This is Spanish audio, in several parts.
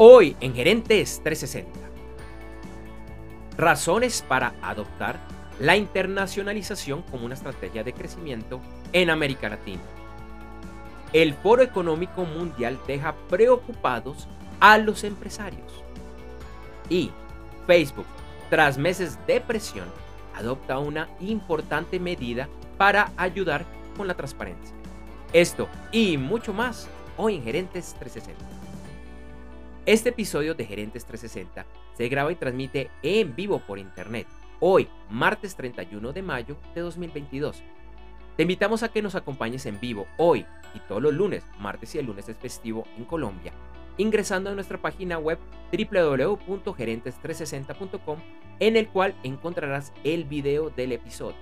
Hoy en Gerentes 360. Razones para adoptar la internacionalización como una estrategia de crecimiento en América Latina. El Foro Económico Mundial deja preocupados a los empresarios. Y Facebook, tras meses de presión, adopta una importante medida para ayudar con la transparencia. Esto y mucho más hoy en Gerentes 360. Este episodio de Gerentes 360 se graba y transmite en vivo por internet, hoy, martes 31 de mayo de 2022. Te invitamos a que nos acompañes en vivo hoy y todos los lunes, martes y el lunes es festivo en Colombia, ingresando a nuestra página web www.gerentes360.com en el cual encontrarás el video del episodio.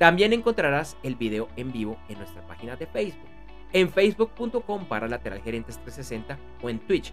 También encontrarás el video en vivo en nuestra página de Facebook, en facebook.com para lateral gerentes 360 o en Twitch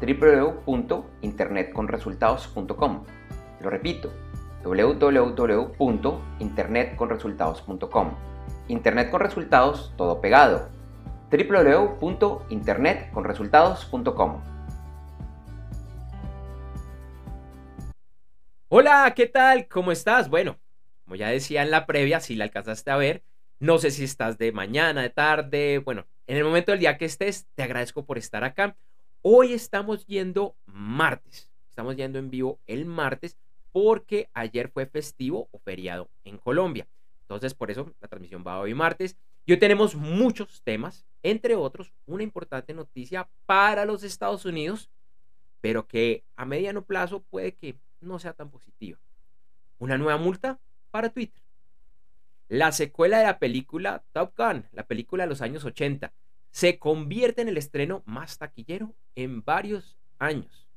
www.internetconresultados.com. Lo repito, www.internetconresultados.com. Internet con resultados, todo pegado. www.internetconresultados.com. Hola, ¿qué tal? ¿Cómo estás? Bueno, como ya decía en la previa, si la alcanzaste a ver, no sé si estás de mañana, de tarde, bueno, en el momento del día que estés, te agradezco por estar acá. Hoy estamos yendo martes. Estamos yendo en vivo el martes porque ayer fue festivo o feriado en Colombia. Entonces, por eso la transmisión va hoy martes. Y hoy tenemos muchos temas, entre otros, una importante noticia para los Estados Unidos, pero que a mediano plazo puede que no sea tan positiva. Una nueva multa para Twitter. La secuela de la película Top Gun, la película de los años 80, se convierte en el estreno más taquillero en varios años.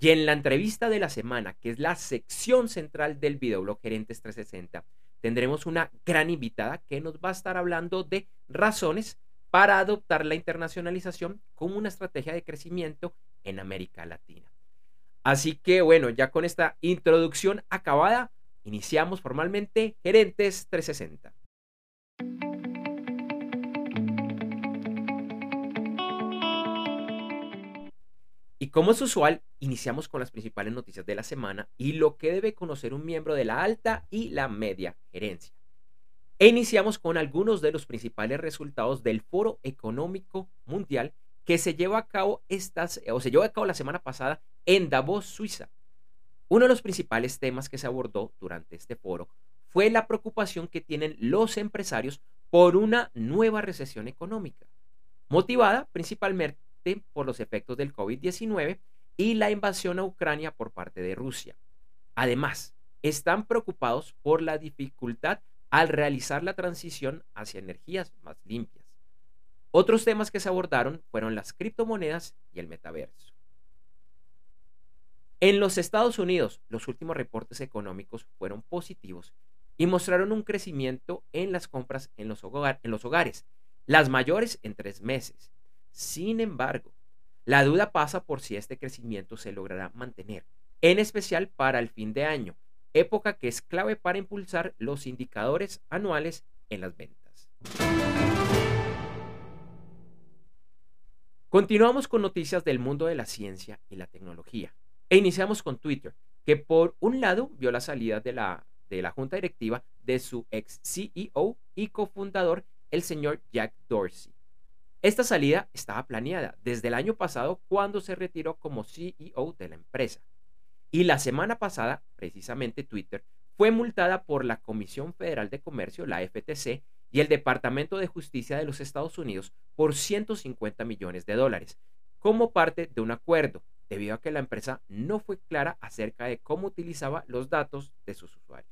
Y en la entrevista de la semana, que es la sección central del videoblog Gerentes 360, tendremos una gran invitada que nos va a estar hablando de razones para adoptar la internacionalización como una estrategia de crecimiento en América Latina. Así que bueno, ya con esta introducción acabada, iniciamos formalmente Gerentes 360. Y como es usual, iniciamos con las principales noticias de la semana y lo que debe conocer un miembro de la alta y la media gerencia. E iniciamos con algunos de los principales resultados del Foro Económico Mundial que se llevó a cabo estas, o se llevó a cabo la semana pasada en Davos, Suiza. Uno de los principales temas que se abordó durante este foro fue la preocupación que tienen los empresarios por una nueva recesión económica, motivada principalmente por los efectos del COVID-19 y la invasión a Ucrania por parte de Rusia. Además, están preocupados por la dificultad al realizar la transición hacia energías más limpias. Otros temas que se abordaron fueron las criptomonedas y el metaverso. En los Estados Unidos, los últimos reportes económicos fueron positivos y mostraron un crecimiento en las compras en los, en los hogares, las mayores en tres meses, sin embargo, la duda pasa por si este crecimiento se logrará mantener, en especial para el fin de año, época que es clave para impulsar los indicadores anuales en las ventas. Continuamos con noticias del mundo de la ciencia y la tecnología. E iniciamos con Twitter, que por un lado vio la salida de la, de la junta directiva de su ex CEO y cofundador, el señor Jack Dorsey. Esta salida estaba planeada desde el año pasado cuando se retiró como CEO de la empresa. Y la semana pasada, precisamente Twitter, fue multada por la Comisión Federal de Comercio, la FTC, y el Departamento de Justicia de los Estados Unidos por 150 millones de dólares, como parte de un acuerdo, debido a que la empresa no fue clara acerca de cómo utilizaba los datos de sus usuarios.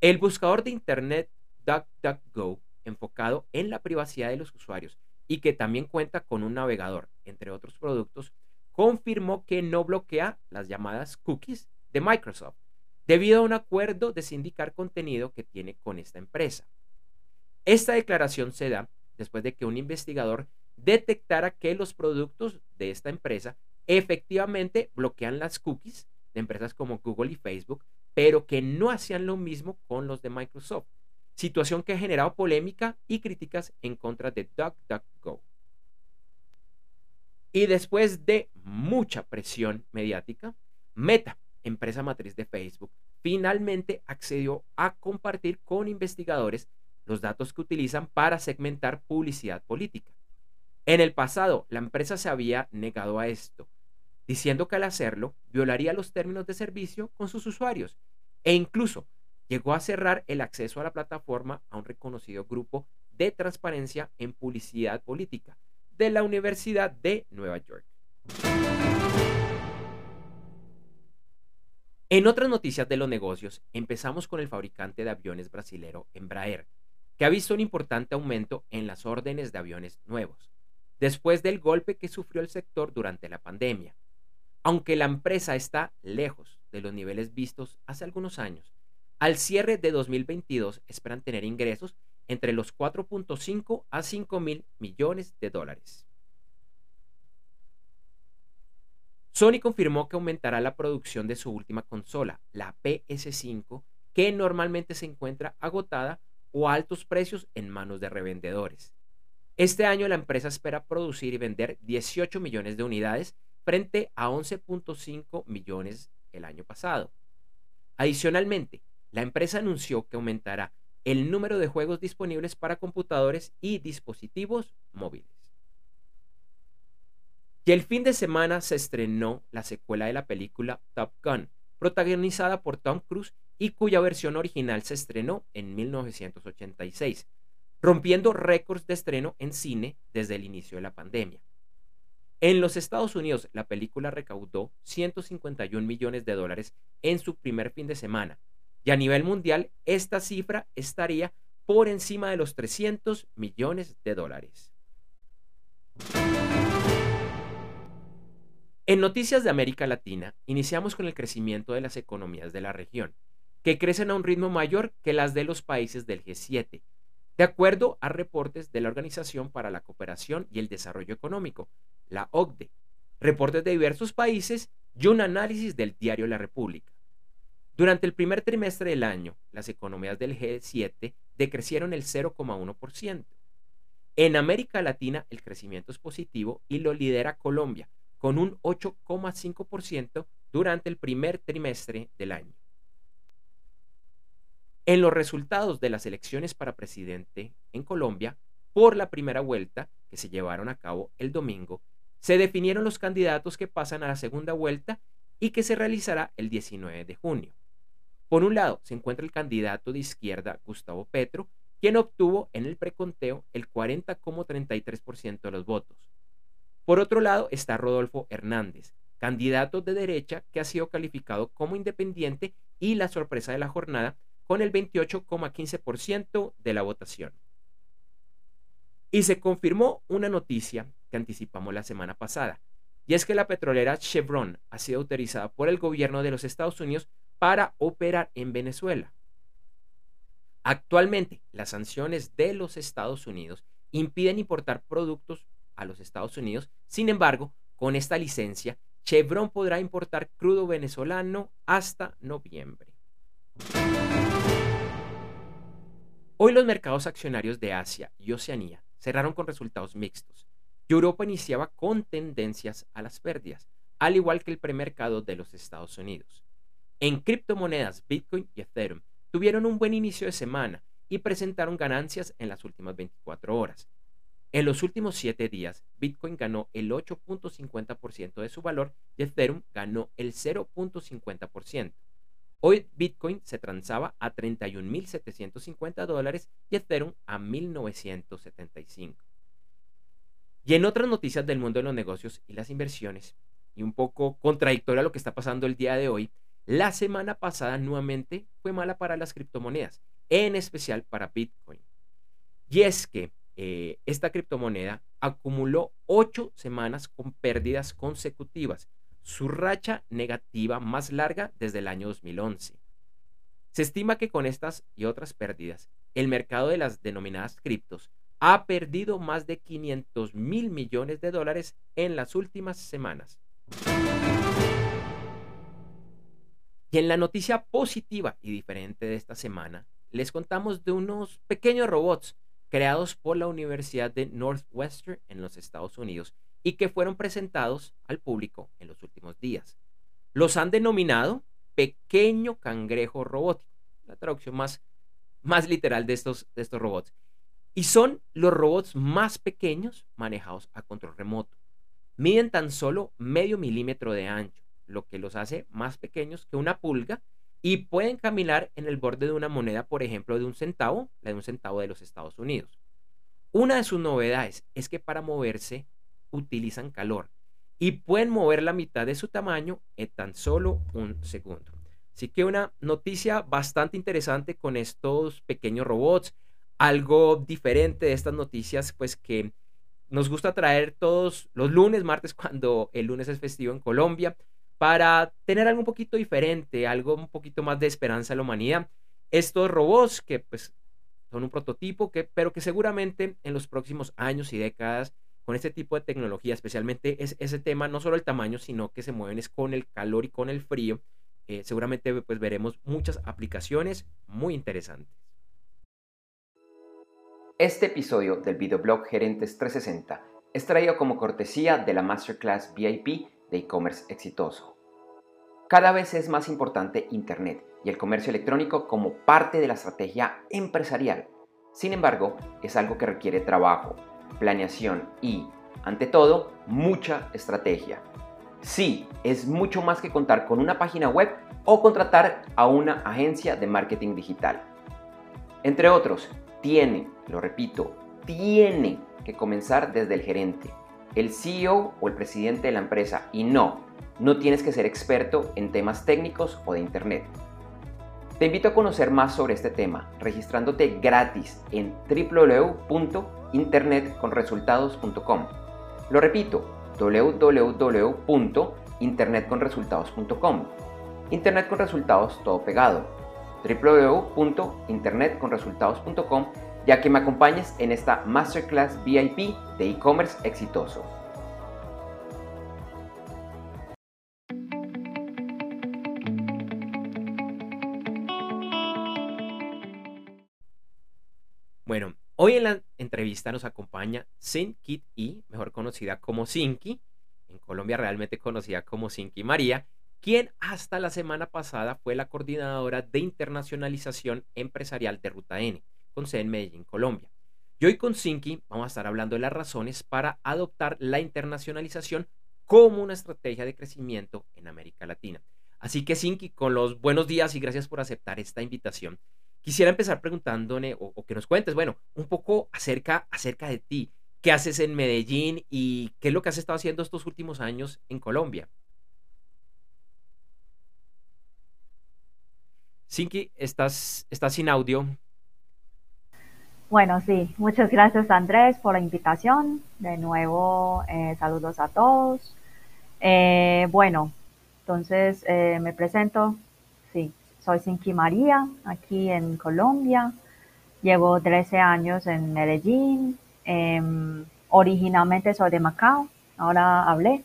El buscador de Internet DuckDuckGo enfocado en la privacidad de los usuarios y que también cuenta con un navegador, entre otros productos, confirmó que no bloquea las llamadas cookies de Microsoft debido a un acuerdo de sindicar contenido que tiene con esta empresa. Esta declaración se da después de que un investigador detectara que los productos de esta empresa efectivamente bloquean las cookies de empresas como Google y Facebook, pero que no hacían lo mismo con los de Microsoft, situación que ha generado polémica y críticas en contra de DuckDuckGo. Y después de mucha presión mediática, Meta, empresa matriz de Facebook, finalmente accedió a compartir con investigadores los datos que utilizan para segmentar publicidad política. En el pasado, la empresa se había negado a esto, diciendo que al hacerlo violaría los términos de servicio con sus usuarios e incluso llegó a cerrar el acceso a la plataforma a un reconocido grupo de transparencia en publicidad política de la Universidad de Nueva York. En otras noticias de los negocios, empezamos con el fabricante de aviones brasilero Embraer, que ha visto un importante aumento en las órdenes de aviones nuevos, después del golpe que sufrió el sector durante la pandemia. Aunque la empresa está lejos de los niveles vistos hace algunos años, al cierre de 2022 esperan tener ingresos entre los 4.5 a 5 mil millones de dólares. Sony confirmó que aumentará la producción de su última consola, la PS5, que normalmente se encuentra agotada o a altos precios en manos de revendedores. Este año la empresa espera producir y vender 18 millones de unidades frente a 11.5 millones el año pasado. Adicionalmente, la empresa anunció que aumentará el número de juegos disponibles para computadores y dispositivos móviles. Y el fin de semana se estrenó la secuela de la película Top Gun, protagonizada por Tom Cruise y cuya versión original se estrenó en 1986, rompiendo récords de estreno en cine desde el inicio de la pandemia. En los Estados Unidos, la película recaudó 151 millones de dólares en su primer fin de semana, y a nivel mundial esta cifra estaría por encima de los 300 millones de dólares. En noticias de América Latina, iniciamos con el crecimiento de las economías de la región, que crecen a un ritmo mayor que las de los países del G7, de acuerdo a reportes de la Organización para la Cooperación y el Desarrollo Económico, la OCDE, reportes de diversos países y un análisis del diario La República. Durante el primer trimestre del año, las economías del G7 decrecieron el 0,1%. En América Latina el crecimiento es positivo y lo lidera Colombia, con un 8,5% durante el primer trimestre del año. En los resultados de las elecciones para presidente en Colombia, por la primera vuelta, que se llevaron a cabo el domingo, se definieron los candidatos que pasan a la segunda vuelta y que se realizará el 19 de junio. Por un lado, se encuentra el candidato de izquierda Gustavo Petro, quien obtuvo en el preconteo el 40,33% de los votos. Por otro lado está Rodolfo Hernández, candidato de derecha que ha sido calificado como independiente y la sorpresa de la jornada con el 28,15% de la votación. Y se confirmó una noticia que anticipamos la semana pasada, y es que la petrolera Chevron ha sido autorizada por el gobierno de los Estados Unidos para operar en Venezuela. Actualmente, las sanciones de los Estados Unidos impiden importar productos a los Estados Unidos. Sin embargo, con esta licencia, Chevron podrá importar crudo venezolano hasta noviembre. Hoy los mercados accionarios de Asia y Oceanía cerraron con resultados mixtos. Europa iniciaba con tendencias a las pérdidas, al igual que el premercado de los Estados Unidos. En criptomonedas, Bitcoin y Ethereum tuvieron un buen inicio de semana y presentaron ganancias en las últimas 24 horas. En los últimos 7 días, Bitcoin ganó el 8.50% de su valor y Ethereum ganó el 0.50%. Hoy Bitcoin se transaba a 31.750 dólares y Ethereum a 1.975. Y en otras noticias del mundo de los negocios y las inversiones, y un poco contradictorio a lo que está pasando el día de hoy, la semana pasada nuevamente fue mala para las criptomonedas, en especial para Bitcoin. Y es que eh, esta criptomoneda acumuló ocho semanas con pérdidas consecutivas, su racha negativa más larga desde el año 2011. Se estima que con estas y otras pérdidas, el mercado de las denominadas criptos ha perdido más de 500 mil millones de dólares en las últimas semanas. Y en la noticia positiva y diferente de esta semana, les contamos de unos pequeños robots creados por la Universidad de Northwestern en los Estados Unidos y que fueron presentados al público en los últimos días. Los han denominado pequeño cangrejo robótico, la traducción más, literal de estos, de estos robots. Y son los robots más pequeños manejados a control remoto. Miden tan solo medio milímetro de ancho, lo que los hace más pequeños que una pulga y pueden caminar en el borde de una moneda, por ejemplo, de un centavo, la de un centavo de los Estados Unidos. Una de sus novedades es que para moverse utilizan calor y pueden mover la mitad de su tamaño en tan solo un segundo. Así que una noticia bastante interesante con estos pequeños robots, algo diferente de estas noticias, pues que nos gusta traer todos los lunes, martes, cuando el lunes es festivo en Colombia para tener algo un poquito diferente, algo un poquito más de esperanza a la humanidad. Estos robots que pues son un prototipo, que, pero que seguramente en los próximos años y décadas, con este tipo de tecnología, especialmente es, ese tema, no solo el tamaño, sino que se mueven es con el calor y con el frío, eh, seguramente pues veremos muchas aplicaciones muy interesantes. Este episodio del videoblog Gerentes 360 es traído como cortesía de la Masterclass VIP de e-commerce exitoso. Cada vez es más importante Internet y el comercio electrónico como parte de la estrategia empresarial. Sin embargo, es algo que requiere trabajo, planeación y, ante todo, mucha estrategia. Sí, es mucho más que contar con una página web o contratar a una agencia de marketing digital. Entre otros, tiene, lo repito, tiene que comenzar desde el gerente, el CEO o el presidente de la empresa y no, no tienes que ser experto en temas técnicos o de Internet. Te invito a conocer más sobre este tema registrándote gratis en www.internetconresultados.com. Lo repito, www.internetconresultados.com. Internet con resultados todo pegado. www.internetconresultados.com ya que me acompañes en esta Masterclass VIP de e-commerce exitoso. Hoy en la entrevista nos acompaña Sin Kit mejor conocida como Sinki, en Colombia realmente conocida como Sinki María, quien hasta la semana pasada fue la coordinadora de internacionalización empresarial de Ruta N con sede en Medellín, Colombia. Y hoy con Sinki vamos a estar hablando de las razones para adoptar la internacionalización como una estrategia de crecimiento en América Latina. Así que Sinki, con los buenos días y gracias por aceptar esta invitación, quisiera empezar preguntándole o, que nos cuentes, bueno, un poco acerca, acerca de ti. ¿Qué haces en Medellín y qué es lo que has estado haciendo estos últimos años en Colombia? Sinki, estás, estás sin audio. Bueno, sí, muchas gracias Andrés por la invitación. De nuevo, eh, saludos a todos. Eh, bueno, entonces eh, me presento. Soy Sinki María, aquí en Colombia. Llevo 13 años en Medellín. Em, originalmente soy de Macao, ahora hablé.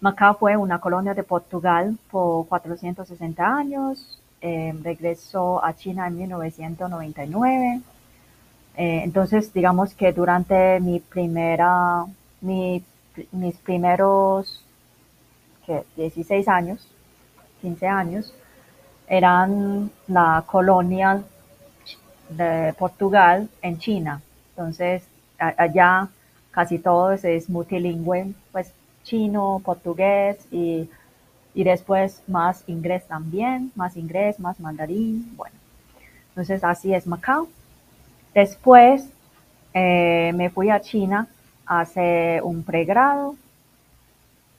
Macao fue una colonia de Portugal por 460 años. Em, regresó a China en 1999 eh, entonces, digamos que durante mi primera, mis primeros 16 años, 15 años, eran la colonia de Portugal en China. Entonces, allá casi todo es multilingüe, pues chino, portugués y, y después más inglés también, más inglés, más mandarín. Bueno, entonces así es Macao. Después eh, me fui a China a hacer un pregrado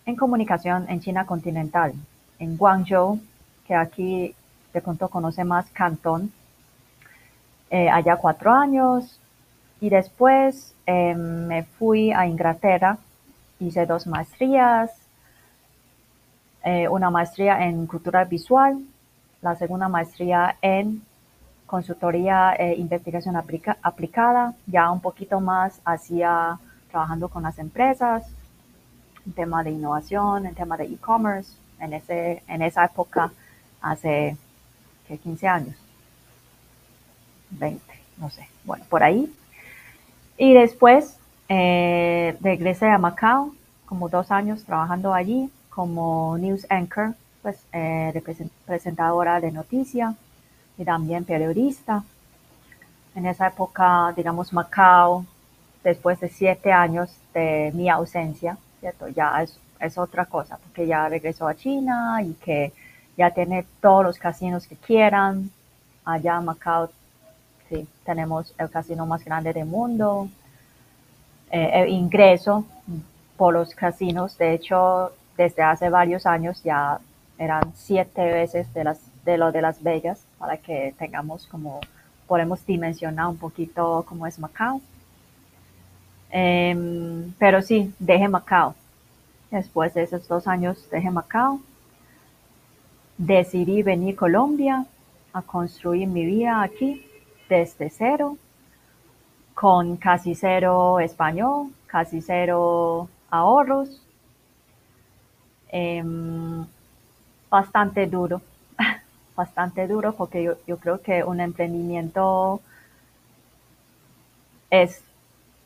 en comunicación en China continental, en Guangzhou, que aquí de pronto conoce más Cantón. Eh, allá cuatro años y después em, me fui a Inglaterra, hice dos maestrías, eh, una maestría en cultura visual, la segunda maestría en consultoría e investigación aplicada, ya un poquito más hacia trabajando con las empresas, en tema de innovación, en tema de e-commerce, en, ese, en esa época hace 15 años, 20, no sé, bueno, por ahí. Y después eh, regresé a Macao, como dos años trabajando allí como news anchor, pues eh, de noticias y también periodista. En esa época, digamos, Macao, después de siete años de mi ausencia, ¿cierto? Ya es, es otra cosa, porque ya regresó a China y que ya tiene todos los casinos que quieran. Allá en Macao, sí, tenemos el casino más grande del mundo. Eh, el ingreso por los casinos, de hecho, desde hace varios años ya eran siete veces de, las, de lo de Las Vegas, para que tengamos como, podemos dimensionar un poquito cómo es Macao. Em, pero sí, dejé Macao. Después de esos dos años dejé Macao. Decidí venir Colombia a construir mi vida aquí desde cero, con casi cero español, casi cero ahorros. Em, bastante duro, bastante duro porque yo, yo, creo que un emprendimiento es,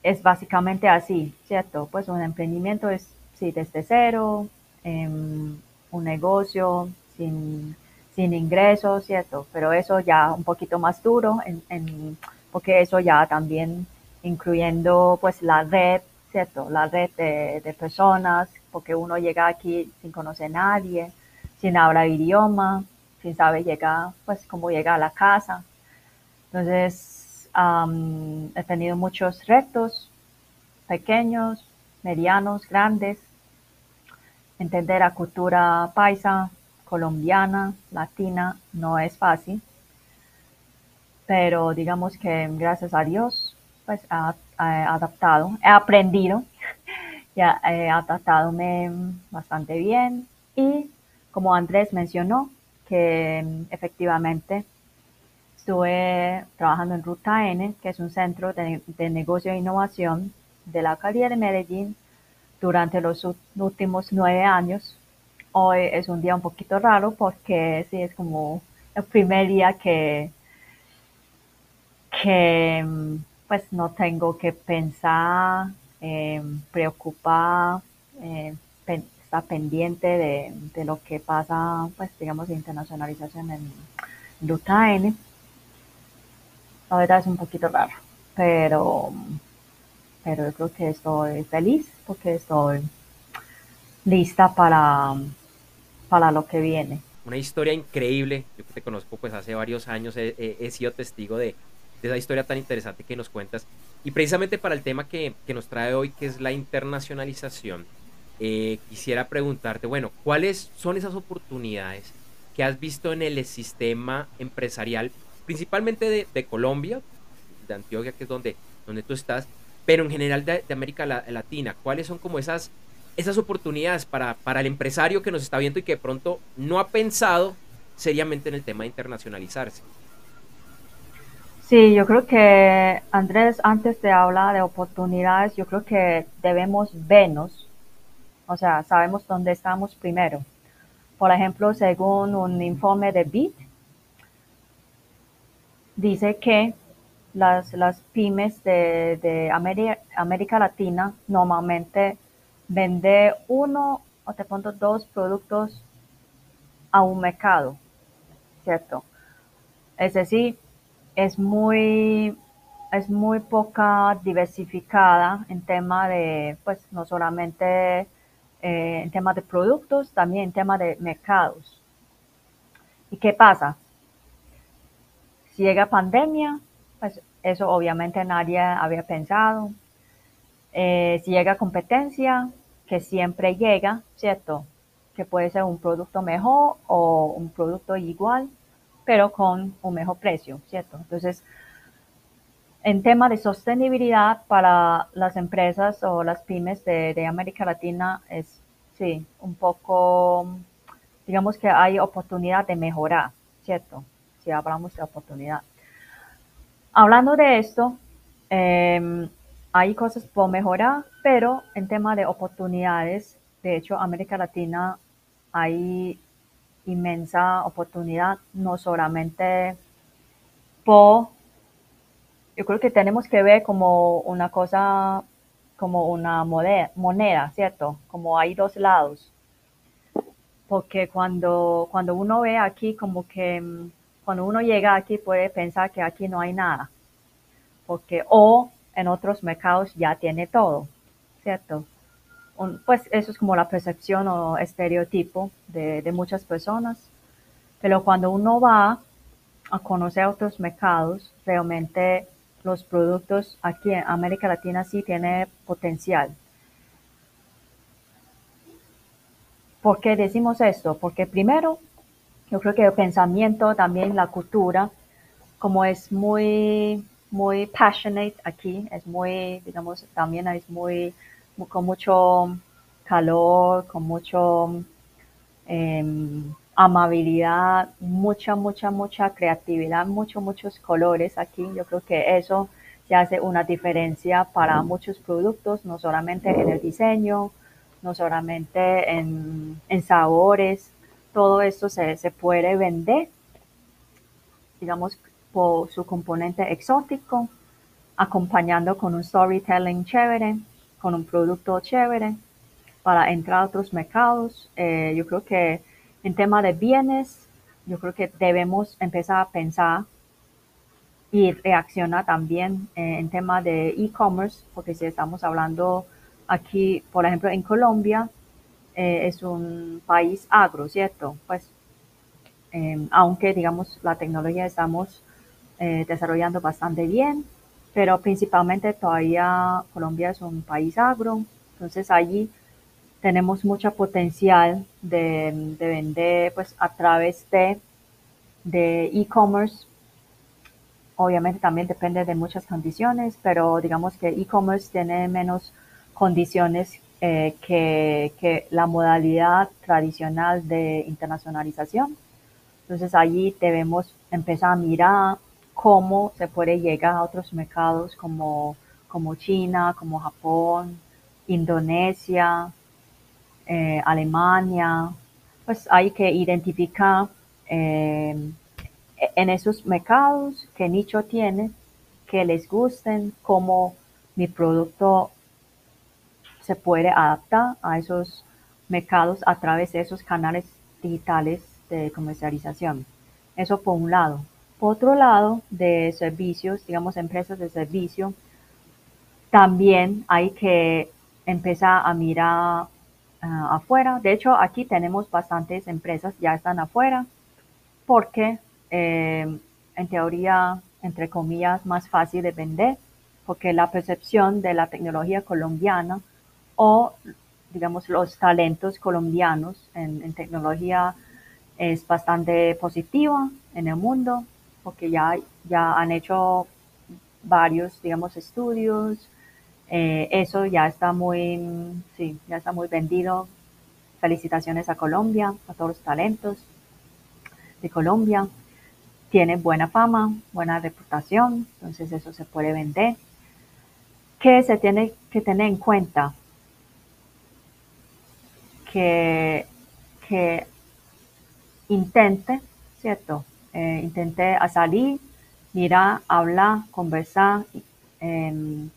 es básicamente así, ¿cierto? Pues un emprendimiento es, sí, desde cero, em, un negocio sin, ingresos, ¿cierto? Pero eso ya un poquito más duro, porque eso ya también incluyendo pues la red, ¿cierto? La red de, de personas, porque uno llega aquí sin conocer a nadie, sin hablar idioma, sin saber llegar, pues cómo llegar a la casa. Entonces, he tenido muchos retos, pequeños, medianos, grandes. Entender la cultura paisa, colombiana, latina, no es fácil. Pero digamos que gracias a Dios, pues he adaptado, he aprendido, ya he adaptado bastante bien y como Andrés mencionó, que efectivamente estuve trabajando en Ruta N, que es un centro de, negocio e innovación de la alcaldía de Medellín durante los últimos nueve años. Es un día un poquito raro porque sí es como el primer día que, que mm, pues no tengo que pensar, eh, preocupar, eh, está pendiente de, lo que pasa, pues digamos, de internacionalización en Ruta N. La verdad es un poquito raro, pero, pero yo creo que estoy feliz porque estoy lista para, para lo que viene. Una historia increíble, yo que te conozco pues hace varios años, he, sido testigo de, de, esa historia tan interesante que nos cuentas. Y precisamente para el tema que, que nos trae hoy, que es la internacionalización, eh, quisiera preguntarte, bueno, ¿cuáles son esas oportunidades que has visto en el sistema empresarial, principalmente de, Colombia, de Antioquia, que es donde, donde tú estás, pero en general de, América Latina? ¿Cuáles son como esas, esas oportunidades para, para el empresario que nos está viendo y que de pronto no ha pensado seriamente en el tema de internacionalizarse? Sí, yo creo que Andrés, antes de hablar de oportunidades, yo creo que debemos vernos o sea, sabemos dónde estamos primero. Por ejemplo, según un informe de BIT, dice que las, las pymes de, América, Latina normalmente venden uno o te pongo dos productos a un mercado, ¿cierto? Es decir, es muy, es muy poca diversificada en tema de, pues, no solamente eh, en temas de productos, también en temas de mercados. ¿Y qué pasa? Si llega pandemia, pues eso obviamente nadie había pensado. Eh, si llega competencia, que siempre llega, ¿cierto? Que puede ser un producto mejor o un producto igual, pero con un mejor precio, ¿cierto? Entonces, en tema de sostenibilidad para las empresas o las pymes de, América Latina es, sí, un poco, digamos que hay oportunidad de mejorar, ¿cierto? Si hablamos de oportunidad. Hablando de esto, em, hay cosas por mejorar, pero en tema de oportunidades, de hecho, América Latina hay inmensa oportunidad, no solamente por yo creo que tenemos que ver como una cosa, como una moneda, ¿cierto? Como hay dos lados. Porque cuando, cuando uno ve aquí, como que mm, cuando uno llega aquí puede pensar que aquí no hay nada. Porque o en otros mercados ya tiene todo, ¿cierto? pues eso es como la percepción o estereotipo de, muchas personas. Pero cuando uno va a conocer otros mercados, realmente los productos aquí en América Latina sí tiene potencial. ¿Por qué decimos esto? Porque primero, yo creo que el pensamiento, también la cultura, como es muy, muy passionate aquí, es muy, digamos, también es muy, con mucho calor, con mucho em, amabilidad, mucha, mucha, mucha creatividad, muchos, muchos colores aquí. Yo creo que eso se hace una diferencia para muchos productos, no solamente en el diseño, no solamente en, sabores, todo esto se, se puede vender, digamos, por su componente exótico, acompañando con un storytelling chévere, con un producto chévere para entrar a otros mercados. Eh, yo creo que en tema de bienes, yo creo que debemos empezar a pensar y reaccionar también eh, en tema de e-commerce, porque si estamos hablando aquí, por ejemplo, en Colombia, eh, es un país agro, ¿cierto? Pues, aunque digamos la tecnología estamos eh, desarrollando bastante bien, pero principalmente todavía Colombia es un país agro, entonces allí tenemos mucho potencial de, vender pues a través de de e-commerce. Obviamente también depende de muchas condiciones, pero digamos que e-commerce tiene menos condiciones eh, que, que, la modalidad tradicional de internacionalización. Entonces allí debemos empezar a mirar cómo se puede llegar a otros mercados como, como China, como Japón, Indonesia, eh, Alemania, pues hay que identificar eh, en esos mercados qué nicho tiene, que les gusten, cómo mi producto se puede adaptar a esos mercados a través de esos canales digitales de comercialización. Eso por un lado. Otro lado, de servicios, digamos empresas de servicio, también hay que empezar a mirar Ah, afuera. De hecho, aquí tenemos bastantes empresas ya están afuera porque eh, en teoría, entre comillas, más fácil de vender porque la percepción de la tecnología colombiana o, digamos, los talentos colombianos en, en tecnología es bastante positiva en el mundo porque ya, ya han hecho varios, digamos, estudios, eh, eso ya está muy, sí, ya está muy vendido. Felicitaciones a Colombia, a todos los talentos de Colombia. Tiene buena fama, buena reputación, entonces eso se puede vender. ¿Qué se tiene que tener en cuenta? Que, que intente, ¿cierto? Eh, intente a salir, mirar, hablar, conversar, eh,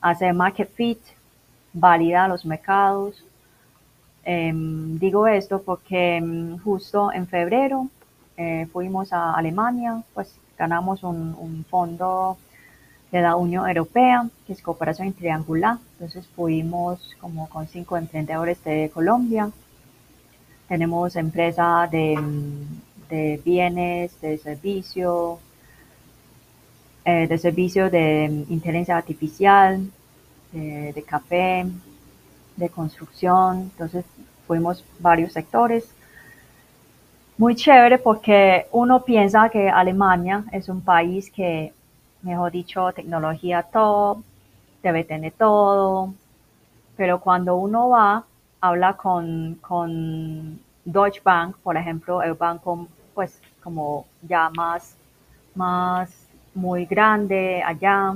hacer market fit, validar los mercados. Em, digo esto porque em, justo en febrero eh, fuimos a Alemania, pues ganamos un, fondo de la Unión Europea, que es cooperación triangular. Entonces fuimos como con cinco emprendedores de Colombia. Tenemos empresas de, de bienes, de servicios, eh, de servicio de inteligencia artificial, de, café, de construcción. Entonces fuimos varios sectores. Muy chévere porque uno piensa que Alemania es un país que mejor dicho, tecnología top, debe tener todo, pero cuando uno va, habla con, con Deutsche Bank, por ejemplo, el banco como ya más, más muy grande allá,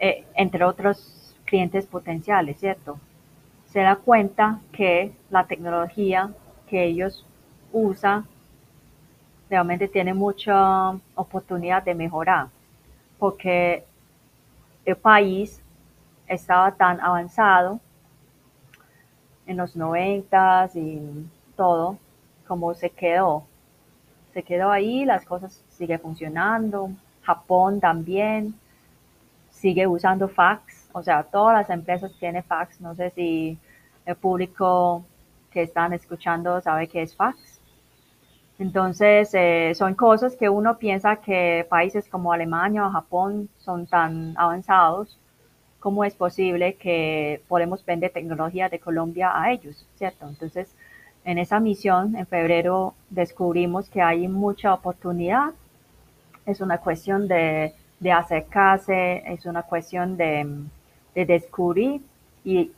eh, entre otros clientes potenciales, ¿cierto? Se da cuenta que la tecnología que ellos usan realmente tiene mucha oportunidad de mejorar, porque el país estaba tan avanzado en los noventas y todo, como se quedó. Se quedó ahí, las cosas siguen funcionando. Japón también sigue usando fax, o sea, todas las empresas tienen fax. No sé si el público que están escuchando sabe qué es fax. Entonces, eh, son cosas que uno piensa que países como Alemania o Japón son tan avanzados, ¿cómo es posible que podemos vender tecnología de Colombia a ellos? ¿Cierto? Entonces, en esa misión, en febrero, descubrimos que hay mucha oportunidad. Es una cuestión de, acercarse, es una cuestión de, de descubrir y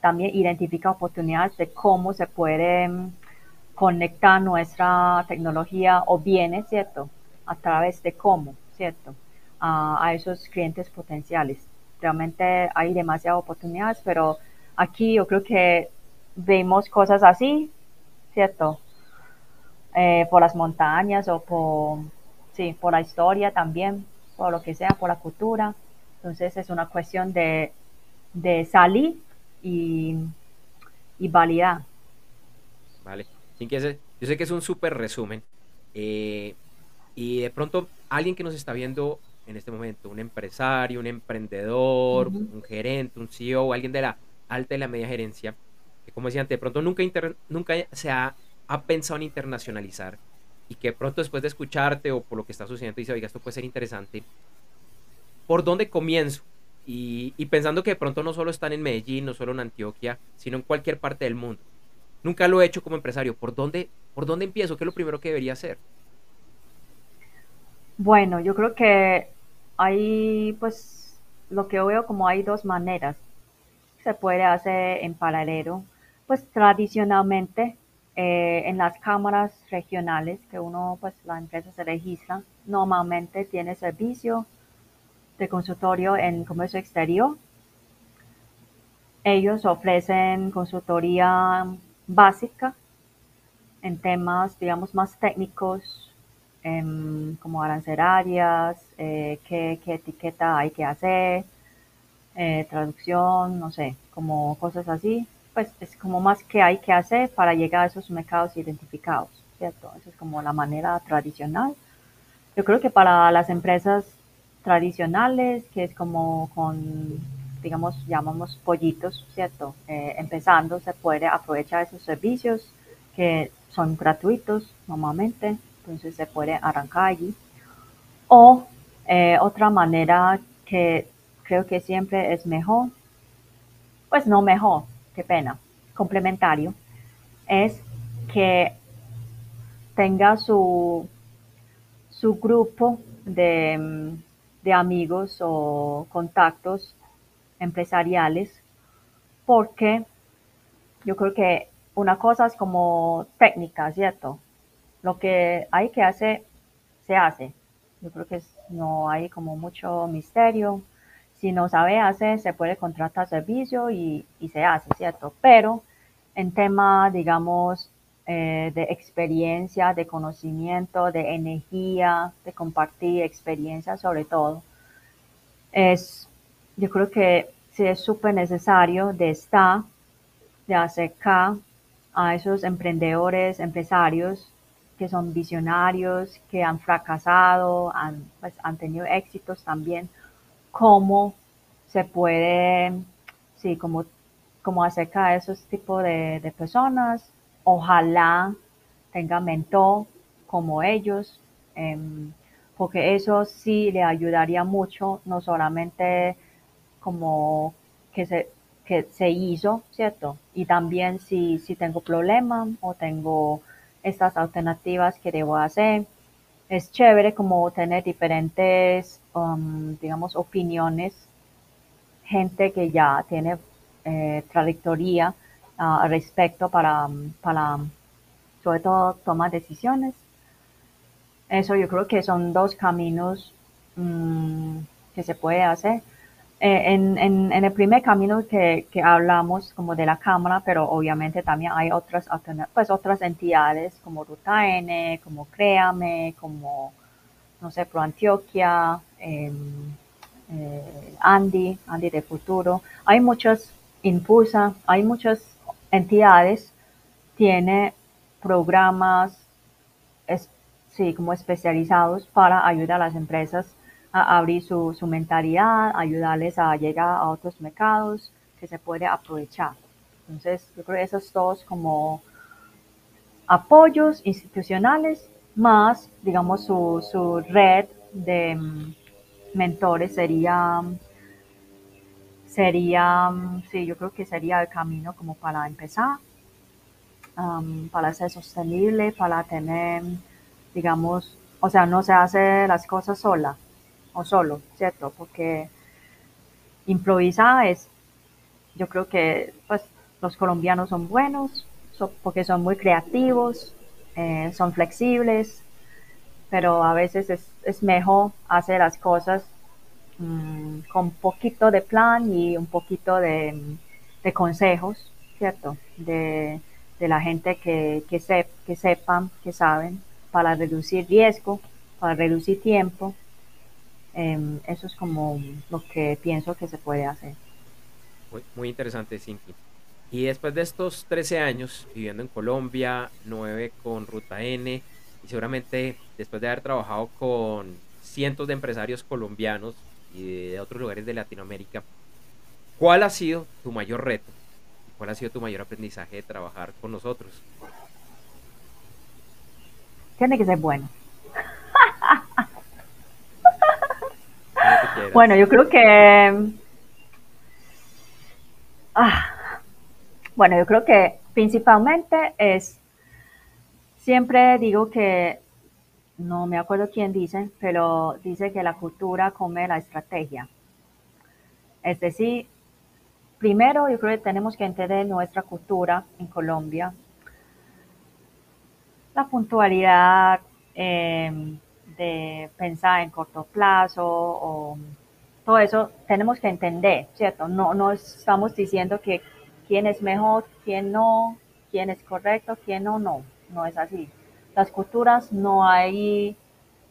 también identificar oportunidades de cómo se puede conectar nuestra tecnología o bienes, ¿cierto? A través de cómo, ¿cierto? a esos clientes potenciales. Realmente hay demasiadas oportunidades, pero aquí yo creo que vemos cosas así, ¿cierto? Eh, por las montañas o por, sí, por la historia también, por lo que sea, por la cultura. Entonces es una cuestión de, de salir y, y validar. Vale yo sé que es un súper resumen. Eh, y de pronto, alguien que nos está viendo en este momento, un empresario, un emprendedor, un gerente, un CEO, alguien de la alta y la media gerencia, como decía antes, de pronto nunca, nunca se ha, pensado en internacionalizar y que pronto después de escucharte o por lo que está sucediendo dice, oiga, esto puede ser interesante, ¿por dónde comienzo? Y, y pensando que de pronto no solo están en Medellín, no solo en Antioquia, sino en cualquier parte del mundo. Nunca lo he hecho como empresario. ¿Por dónde, por dónde empiezo? ¿Qué es lo primero que debería hacer? Bueno, yo creo que hay, pues, lo que veo como hay dos maneras. Se puede hacer en paralelo. Pues tradicionalmente eh, en las cámaras regionales que uno, pues la empresa se registra, normalmente tiene servicio de consultorio en comercio exterior. Ellos ofrecen consultoría básica en temas, digamos, más técnicos, em, como arancelarias, eh, qué, etiqueta hay que hacer, eh, traducción, no sé, como cosas así. Pues es como más que hay que hacer para llegar a esos mercados identificados, ¿cierto? Esa es como la manera tradicional. Yo creo que para las empresas tradicionales, que es como con digamos, llamamos pollitos, ¿cierto? Eh, empezando, se puede aprovechar esos servicios que son gratuitos normalmente, entonces se puede arrancar allí. O eh, otra manera que creo que siempre es mejor, pues no mejor, qué pena, complementario, es que tenga su, su grupo de, de amigos o contactos empresariales, porque yo creo que una cosa es como técnica, ¿cierto? Lo que hay que hacer, se hace. Yo creo que no hay como mucho misterio. Si no sabe hacer, se puede contratar servicio y, se hace, ¿cierto? Pero en tema, digamos, eh, de experiencia, de conocimiento, de energía, de compartir experiencia sobre todo, es yo creo que sí es súper necesario de estar, de acercar a esos emprendedores, empresarios que son visionarios, que han fracasado, han, pues, han tenido éxitos también, cómo se puede, sí, como, como acercar a esos tipos de, personas. Ojalá tenga mentor como ellos, em, porque eso sí le ayudaría mucho, no solamente como que se, que se hizo, ¿cierto? Y también si, si tengo problemas o tengo estas alternativas que debo hacer, es chévere como tener diferentes, um, digamos, opiniones, gente que ya tiene eh, trayectoria al respecto para, para, sobre todo, tomar decisiones. Eso yo creo que son dos caminos mm, que se puede hacer. Eh, en, en, el primer camino que, hablamos como de la Cámara, pero obviamente también hay otras, pues otras entidades como Ruta N, como Créame, como, no sé, Pro Antioquia, em, eh, Andy, Andy de Futuro. Hay muchas, Impulsa, hay muchas entidades, tiene programas, sí, como especializados para ayudar a las empresas abrir su, mentalidad, ayudarles a llegar a otros mercados que se puede aprovechar. Entonces, yo creo que esos dos como apoyos institucionales más, digamos, su, red de mm, mentores sería, sería, mm, sí, yo creo que sería el camino como para empezar, para ser sostenible, para tener, digamos, o sea, no se hace las cosas sola, o solo, ¿cierto? Porque improvisar es, yo creo que pues los colombianos son buenos, porque son muy creativos, eh, son flexibles, pero a veces es, mejor hacer las cosas mm, con poquito de plan y un poquito de, consejos, ¿cierto? De, la gente que, que, que sepan, que saben, para reducir riesgo, para reducir tiempo Em, eso es como lo que pienso que se puede hacer. Muy, interesante, Cinti. Y después de estos 13 años viviendo en Colombia, 9 con Ruta N, y seguramente después de haber trabajado con cientos de empresarios colombianos y de otros lugares de Latinoamérica, ¿cuál ha sido tu mayor reto? ¿Cuál ha sido tu mayor aprendizaje de trabajar con nosotros? Tiene que ser bueno. Bueno, yo creo que... Ah, bueno, yo creo que principalmente es, siempre digo que, no me acuerdo quién dice, pero dice que la cultura come la estrategia. Es decir, primero yo creo que tenemos que entender nuestra cultura en Colombia, la puntualidad, eh, de pensar en corto plazo o todo eso tenemos que entender, ¿cierto? No, no estamos diciendo que quién es mejor, quién no, quién es correcto, quién no, no, no es así. Las culturas no hay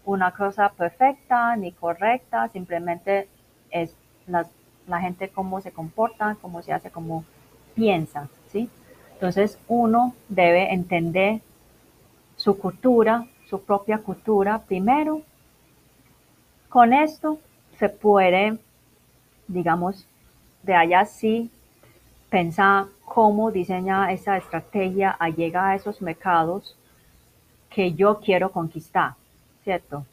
una cosa perfecta ni correcta, simplemente es la, la gente cómo se comporta, cómo se hace, cómo piensa, ¿sí? Entonces uno debe entender su cultura, su propia cultura primero. Con esto se puede, digamos, de allá sí pensar cómo diseñar esa estrategia a llegar a esos mercados que yo quiero conquistar, ¿cierto?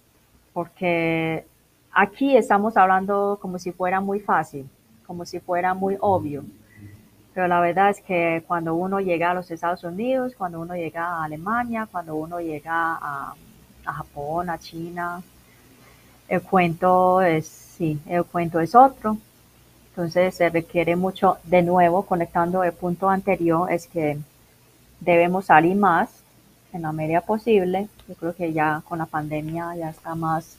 Porque aquí estamos hablando como si fuera muy fácil, como si fuera muy obvio. Pero la verdad es que cuando uno llega a los Estados Unidos, cuando uno llega a Alemania, cuando uno llega a, Japón, a China, el cuento es, sí, el cuento es otro. Entonces se requiere mucho, de nuevo, conectando el punto anterior, es que debemos salir más en la medida posible. Yo creo que ya con la pandemia ya está más,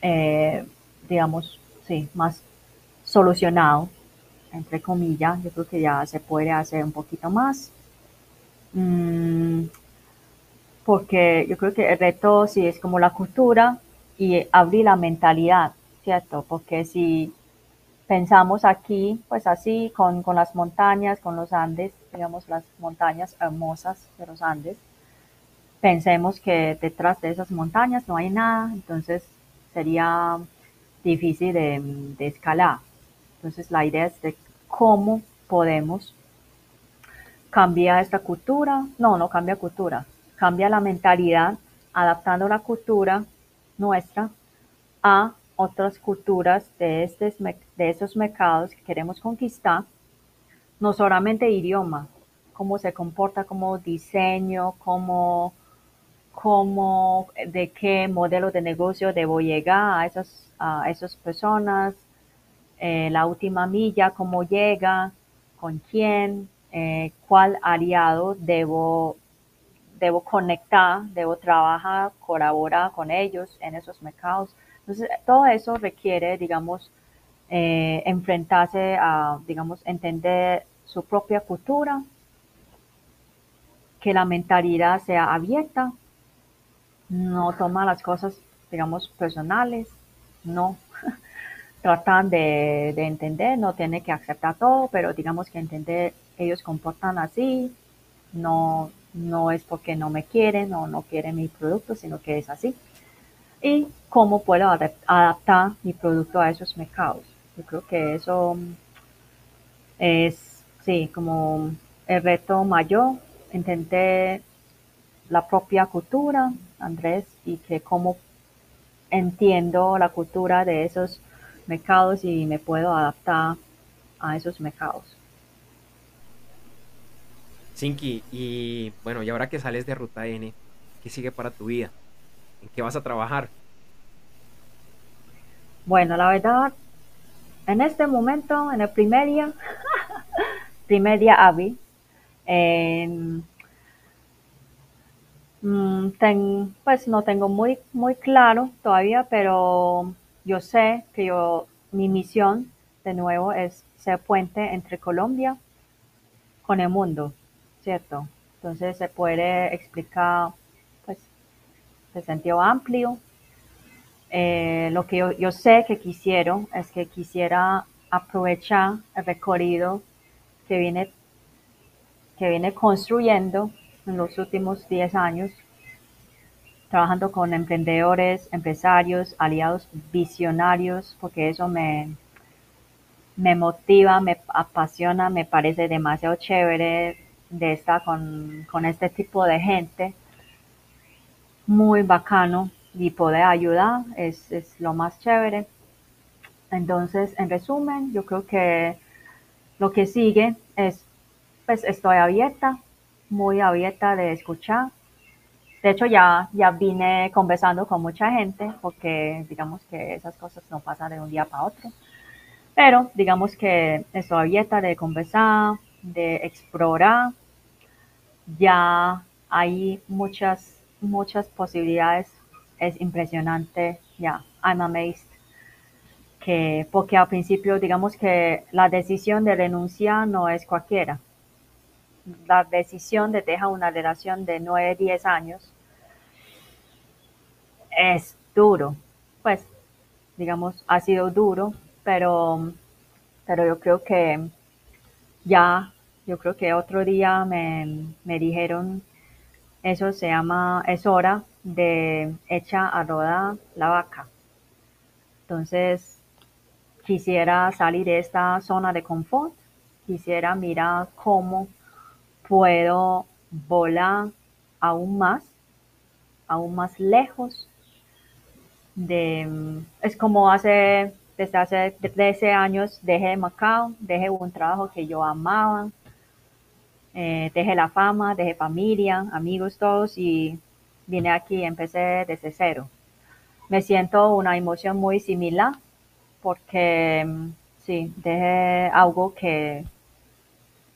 eh, digamos, sí, más solucionado entre comillas, yo creo que ya se puede hacer un poquito más. Mm, porque yo creo que el reto sí es como la cultura y abrir la mentalidad, ¿cierto? Porque si pensamos aquí, pues así, con, con las montañas, con los Andes, digamos las montañas hermosas de los Andes, pensemos que detrás de esas montañas no hay nada, entonces sería difícil de, de escalar. Entonces la idea es de cómo podemos cambiar esta cultura. No, no cambia cultura, cambia la mentalidad, adaptando la cultura nuestra a otras culturas de, estos, de esos mercados que queremos conquistar, no solamente idioma, cómo se comporta como diseño, cómo, cómo, de qué modelo de negocio debo llegar a esas, a esas personas, eh, la última milla, cómo llega, con quién, eh, cuál aliado debo, debo conectar, debo trabajar, colaborar con ellos en esos mercados. Entonces, todo eso requiere, digamos, eh, enfrentarse a, digamos, entender su propia cultura, que la mentalidad sea abierta, no toma las cosas, digamos, personales, no tratan de, entender, no tiene que aceptar todo, pero digamos que entender, ellos comportan así, no, no es porque no me quieren o no quieren mi producto, sino que es así. Y cómo puedo adaptar mi producto a esos mercados. Yo creo que eso es, sí, como el reto mayor, entender la propia cultura, Andrés, y que cómo entiendo la cultura de esos mercados y me puedo adaptar a esos mercados. Sinki, y bueno, y ahora que sales de Ruta N, ¿qué sigue para tu vida? ¿En qué vas a trabajar? Bueno, la verdad, en este momento, en el primer día, primer día AVI, mm, pues no tengo muy, muy claro todavía, pero yo sé que yo, mi misión de nuevo es ser puente entre Colombia con el mundo, ¿cierto? Entonces se puede explicar, pues, de sentido amplio. Eh, lo que yo, sé que quisiera es que quisiera aprovechar el recorrido que viene, que viene construyendo en los últimos 10 años trabajando con emprendedores, empresarios, aliados visionarios, porque eso me, me motiva, me apasiona, me parece demasiado chévere de estar con, este tipo de gente. Muy bacano y poder ayudar es, es lo más chévere. Entonces, en resumen, yo creo que lo que sigue es, pues estoy abierta, muy abierta de escuchar, de hecho, ya, ya vine conversando con mucha gente porque digamos que esas cosas no pasan de un día para otro. Pero digamos que estoy abierta de conversar, de explorar. Ya hay muchas, muchas posibilidades. Es impresionante. Ya, I'm amazed. Que, porque al principio digamos que la decisión de renunciar no es cualquiera la decisión de dejar una relación de 9, 10 años es duro. Pues, digamos, ha sido duro, pero, pero yo creo que ya, yo creo que otro día me, me dijeron, eso se llama, es hora de echar a rodar la vaca. Entonces, quisiera salir de esta zona de confort, quisiera mirar cómo puedo volar aún más, aún más lejos de, es como hace, desde hace 13 años dejé Macao, dejé un trabajo que yo amaba, eh, dejé la fama, dejé familia, amigos todos y vine aquí y empecé desde cero. Me siento una emoción muy similar porque sí, dejé algo que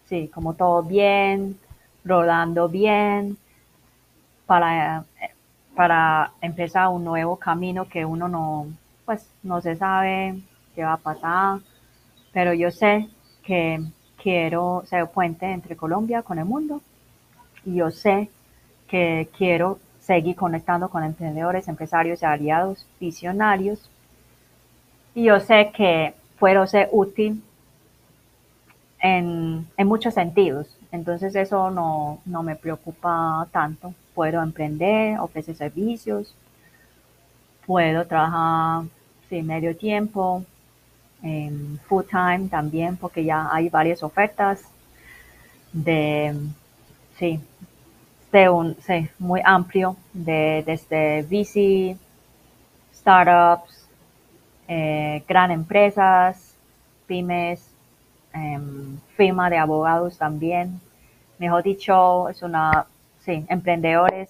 sí, como todo bien, rodando bien, para, para empezar un nuevo camino que uno no, pues, no se sabe qué va a pasar, pero yo sé que quiero ser puente entre Colombia con el mundo. Y yo sé que quiero seguir conectando con emprendedores, empresarios aliados visionarios. Y yo sé que puedo ser útil en, muchos sentidos. Entonces eso no, me preocupa tanto. Puedo emprender, ofrecer servicios, puedo trabajar sin medio tiempo, full time también, porque ya hay varias ofertas de, sí, de un, sí, muy amplio, de, desde VC, startups, eh, empresas, pymes, Em, firma de abogados también. Mejor dicho, es una, sí, emprendedores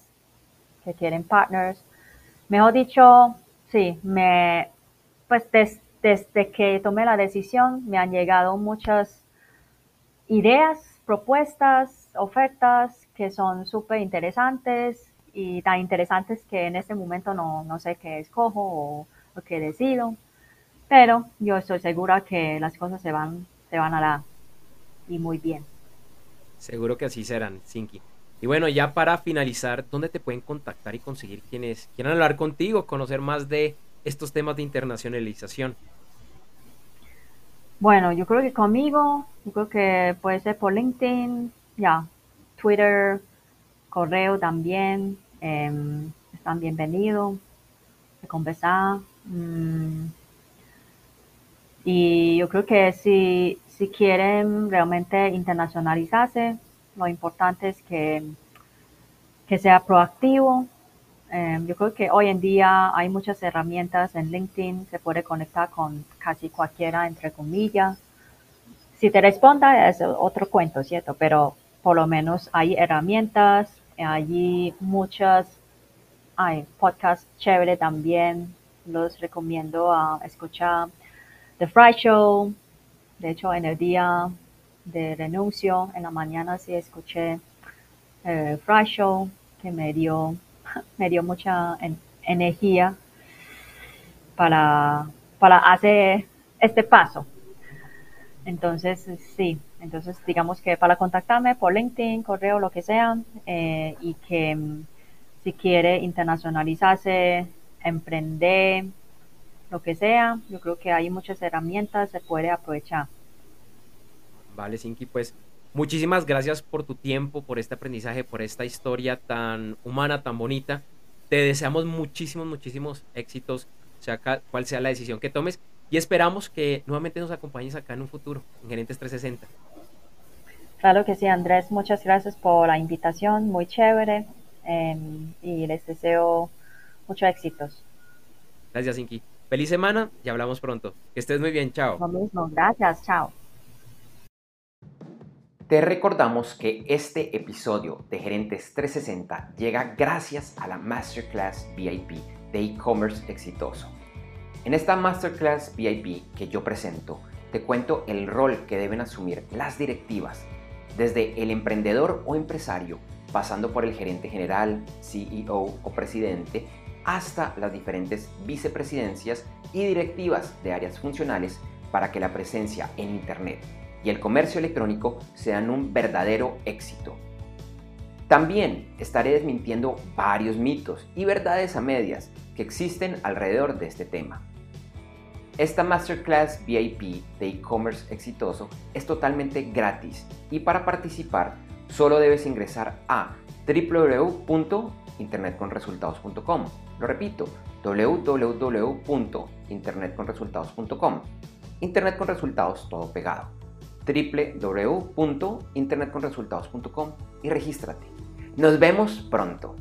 que quieren partners. Mejor dicho, sí, me, pues desde que tomé la decisión me han llegado muchas ideas, propuestas, ofertas que son súper interesantes y tan interesantes que en este momento no, no sé qué escojo o, o, qué decido. Pero yo estoy segura que las cosas se van, se van a dar y muy bien. Seguro que así serán, Sinki. Y bueno, ya para finalizar, ¿dónde te pueden contactar y conseguir quienes quieran hablar contigo, conocer más de estos temas de internacionalización? Bueno, yo creo que conmigo, yo creo que puede ser por LinkedIn, ya, Twitter, correo también, em, están bienvenidos a conversar. Mm, y yo creo que si, si quieren realmente internacionalizarse, lo importante es que, que sea proactivo. Em, yo creo que hoy en día hay muchas herramientas en LinkedIn, se puede conectar con casi cualquiera, entre comillas. Si te responda es otro cuento, ¿cierto? Pero por lo menos hay herramientas, hay muchas, hay podcasts chévere también, los recomiendo a escuchar The Fry Show, de hecho en el día de renuncio. En la mañana sí escuché el eh, Fry Show, que me dio, me dio mucha energía para, para hacer este paso. Entonces, sí, entonces digamos que para contactarme por LinkedIn, correo, lo que sea, eh, y que mm, si quiere internacionalizarse, emprender, lo que sea, yo creo que hay muchas herramientas, se puede aprovechar. Vale, Sinki, pues muchísimas gracias por tu tiempo, por este aprendizaje, por esta historia tan humana, tan bonita. Te deseamos muchísimos, muchísimos éxitos, sea cual sea la decisión que tomes, y esperamos que nuevamente nos acompañes acá en un futuro, en Gerentes 360. Claro que sí, Andrés, muchas gracias por la invitación, muy chévere, em, y les deseo muchos éxitos. Gracias, Sinki. Feliz semana y hablamos pronto. Que estés muy bien, chao. Lo mismo, gracias, chao. Te recordamos que este episodio de Gerentes 360 llega gracias a la Masterclass VIP de e-commerce exitoso. En esta Masterclass VIP que yo presento, te cuento el rol que deben asumir las directivas, desde el emprendedor o empresario, pasando por el gerente general, CEO o presidente, hasta las diferentes vicepresidencias y directivas de áreas funcionales para que la presencia en Internet y el comercio electrónico sean un verdadero éxito. También estaré desmintiendo varios mitos y verdades a medias que existen alrededor de este tema. Esta Masterclass VIP de e-commerce exitoso es totalmente gratis y para participar solo debes ingresar a www.internetconresultados.com. Lo repito, www.internetconresultados.com. Internet con resultados todo pegado www.internetconresultados.com y regístrate. Nos vemos pronto.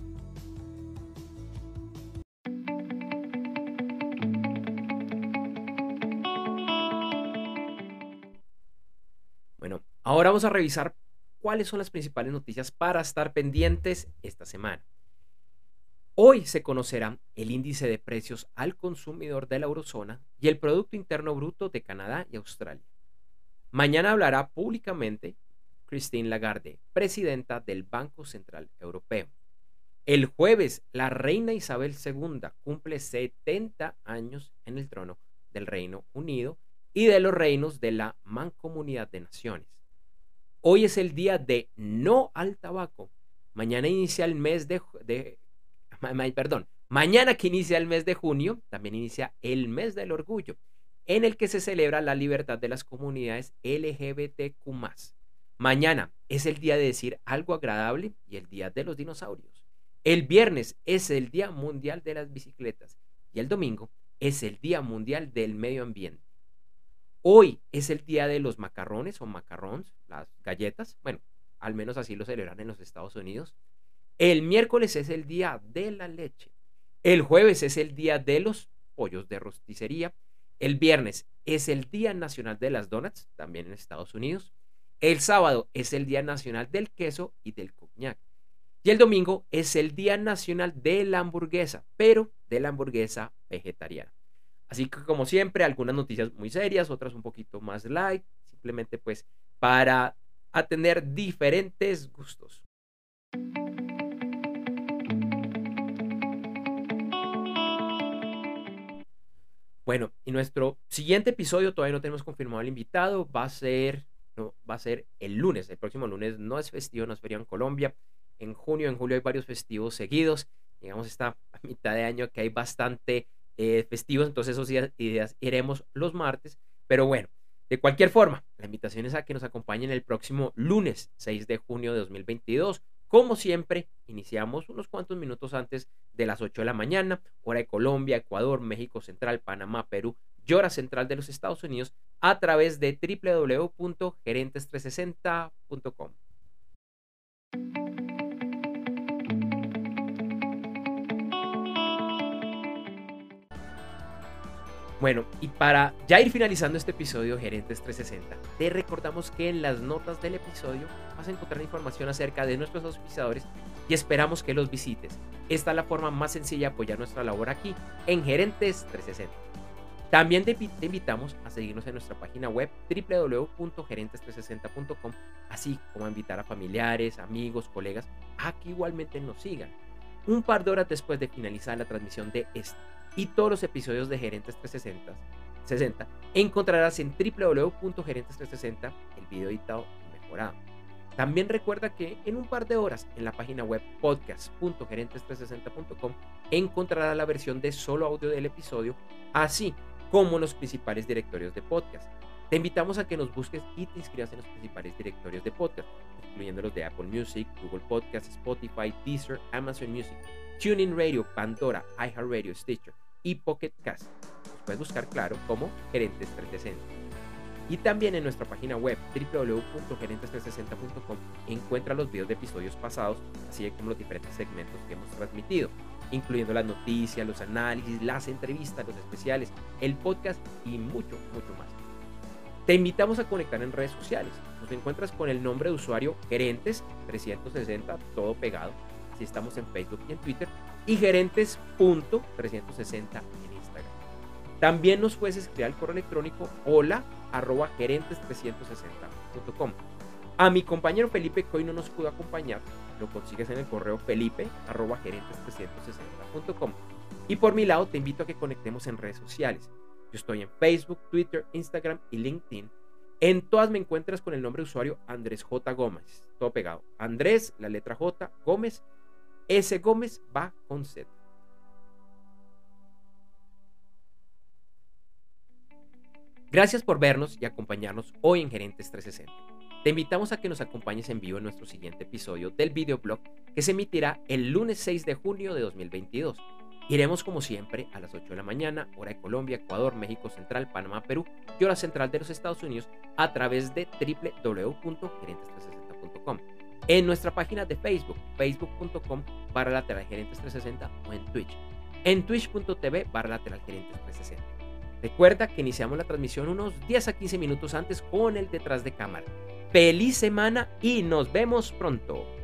Bueno, ahora vamos a revisar cuáles son las principales noticias para estar pendientes esta semana. Hoy se conocerá el índice de precios al consumidor de la eurozona y el Producto Interno Bruto de Canadá y Australia. Mañana hablará públicamente Christine Lagarde, presidenta del Banco Central Europeo. El jueves, la reina Isabel II cumple 70 años en el trono del Reino Unido y de los reinos de la Mancomunidad de Naciones. Hoy es el día de no al tabaco. Mañana inicia el mes de, de perdón, mañana que inicia el mes de junio, también inicia el mes del orgullo en el que se celebra la libertad de las comunidades LGBTQ. Mañana es el día de decir algo agradable y el día de los dinosaurios. El viernes es el Día Mundial de las Bicicletas y el domingo es el Día Mundial del Medio Ambiente. Hoy es el día de los macarrones o macarrons, las galletas. Bueno, al menos así lo celebran en los Estados Unidos. El miércoles es el día de la leche. El jueves es el día de los pollos de rosticería el viernes es el Día Nacional de las Donuts, también en Estados Unidos. El sábado es el Día Nacional del Queso y del Cognac. Y el domingo es el Día Nacional de la Hamburguesa, pero de la hamburguesa vegetariana. Así que como siempre, algunas noticias muy serias, otras un poquito más light, simplemente pues para atender diferentes gustos. Bueno, y nuestro siguiente episodio todavía no tenemos confirmado el invitado, va a ser no, va a ser el lunes, el próximo lunes no es festivo, no es feriado en Colombia. En junio, en julio hay varios festivos seguidos. Llegamos a esta mitad de año que hay bastante eh, festivos, entonces esos días iremos los martes. Pero bueno, de cualquier forma, la invitación es a que nos acompañen el próximo lunes 6 de junio de 2022 como siempre, iniciamos unos cuantos minutos antes de las 8 de la mañana, hora de Colombia, Ecuador, México Central, Panamá, Perú y hora central de los Estados Unidos a través de www.gerentes360.com. Bueno, y para ya ir finalizando este episodio Gerentes 360, te recordamos que en las notas del episodio vas a encontrar información acerca de nuestros auspiciadores y esperamos que los visites. Esta es la forma más sencilla de apoyar nuestra labor aquí en Gerentes 360. También te, invitamos a seguirnos en nuestra página web www.gerentes360.com, así como a invitar a familiares, amigos, colegas a que igualmente nos sigan. Un par de horas después de finalizar la transmisión de este y todos los episodios de Gerentes 360 60, encontrarás en www.gerentes360 el video editado y mejorado. También recuerda que en un par de horas en la página web podcast.gerentes360.com encontrarás la versión de solo audio del episodio, así como los principales directorios de podcast. Te invitamos a que nos busques y te inscribas en los principales directorios de podcast, incluyendo los de Apple Music, Google Podcast, Spotify, Deezer, Amazon Music, TuneIn Radio, Pandora, iHeartRadio, Stitcher y Pocket Cast. Puedes buscar, claro, como Gerentes 360. Y también en nuestra página web www.gerentes360.com encuentra los videos de episodios pasados, así como los diferentes segmentos que hemos transmitido, incluyendo las noticias, los análisis, las entrevistas, los especiales, el podcast y mucho, mucho más. Te invitamos a conectar en redes sociales. Nos encuentras con el nombre de usuario Gerentes360, todo pegado. Así estamos en Facebook y en Twitter y gerentes.360 en Instagram. También nos puedes escribir al correo electrónico hola arroba gerentes360.com. A mi compañero Felipe que hoy no nos pudo acompañar, lo consigues en el correo felipe arroba gerentes360.com. Y por mi lado te invito a que conectemos en redes sociales. Yo estoy en Facebook, Twitter, Instagram y LinkedIn. En todas me encuentras con el nombre de usuario Andrés J. Gómez. Todo pegado. Andrés, la letra J, Gómez ese Gómez va con Z. Gracias por vernos y acompañarnos hoy en Gerentes 360. Te invitamos a que nos acompañes en vivo en nuestro siguiente episodio del videoblog que se emitirá el lunes 6 de junio de 2022. Iremos como siempre a las 8 de la mañana, hora de Colombia, Ecuador, México Central, Panamá, Perú y hora central de los Estados Unidos a través de www.gerentes360.com en nuestra página de Facebook, facebook.com barra lateral gerentes 360 o en Twitch, en twitch.tv barra lateral gerentes 360. Recuerda que iniciamos la transmisión unos 10 a 15 minutos antes con el detrás de cámara. Feliz semana y nos vemos pronto.